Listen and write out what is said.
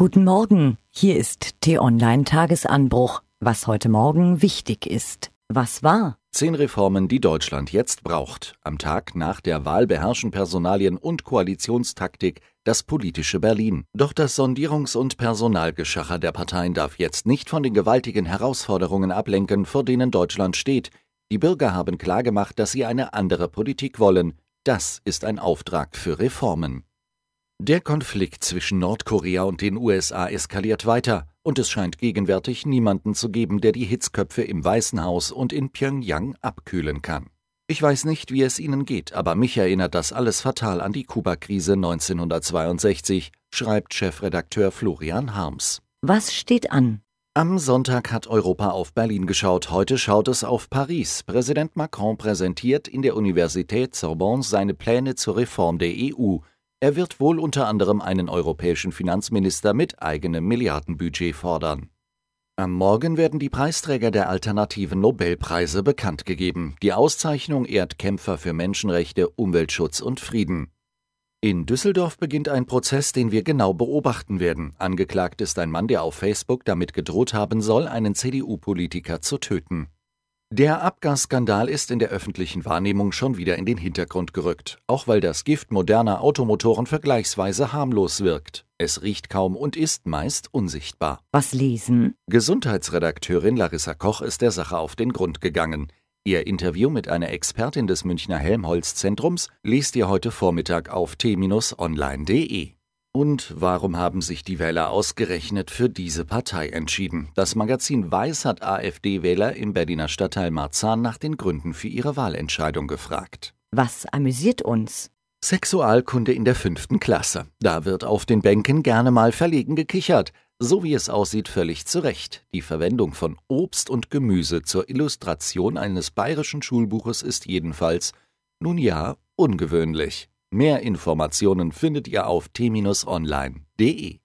Guten Morgen, hier ist T-Online Tagesanbruch. Was heute Morgen wichtig ist. Was war? Zehn Reformen, die Deutschland jetzt braucht. Am Tag nach der Wahl beherrschen Personalien und Koalitionstaktik das politische Berlin. Doch das Sondierungs- und Personalgeschacher der Parteien darf jetzt nicht von den gewaltigen Herausforderungen ablenken, vor denen Deutschland steht. Die Bürger haben klargemacht, dass sie eine andere Politik wollen. Das ist ein Auftrag für Reformen. Der Konflikt zwischen Nordkorea und den USA eskaliert weiter, und es scheint gegenwärtig niemanden zu geben, der die Hitzköpfe im Weißen Haus und in Pyongyang abkühlen kann. Ich weiß nicht, wie es Ihnen geht, aber mich erinnert das alles fatal an die Kuba-Krise 1962, schreibt Chefredakteur Florian Harms. Was steht an? Am Sonntag hat Europa auf Berlin geschaut, heute schaut es auf Paris. Präsident Macron präsentiert in der Universität Sorbonne seine Pläne zur Reform der EU. Er wird wohl unter anderem einen europäischen Finanzminister mit eigenem Milliardenbudget fordern. Am Morgen werden die Preisträger der alternativen Nobelpreise bekannt gegeben. Die Auszeichnung ehrt Kämpfer für Menschenrechte, Umweltschutz und Frieden. In Düsseldorf beginnt ein Prozess, den wir genau beobachten werden. Angeklagt ist ein Mann, der auf Facebook damit gedroht haben soll, einen CDU-Politiker zu töten. Der Abgasskandal ist in der öffentlichen Wahrnehmung schon wieder in den Hintergrund gerückt, auch weil das Gift moderner Automotoren vergleichsweise harmlos wirkt. Es riecht kaum und ist meist unsichtbar. Was lesen? Gesundheitsredakteurin Larissa Koch ist der Sache auf den Grund gegangen. Ihr Interview mit einer Expertin des Münchner Helmholtz-Zentrums liest ihr heute Vormittag auf t-online.de. Und warum haben sich die Wähler ausgerechnet für diese Partei entschieden? Das Magazin Weiß hat AfD-Wähler im Berliner Stadtteil Marzahn nach den Gründen für ihre Wahlentscheidung gefragt. Was amüsiert uns? Sexualkunde in der fünften Klasse. Da wird auf den Bänken gerne mal verlegen gekichert. So wie es aussieht, völlig zu Recht. Die Verwendung von Obst und Gemüse zur Illustration eines bayerischen Schulbuches ist jedenfalls, nun ja, ungewöhnlich. Mehr Informationen findet ihr auf t-online.de.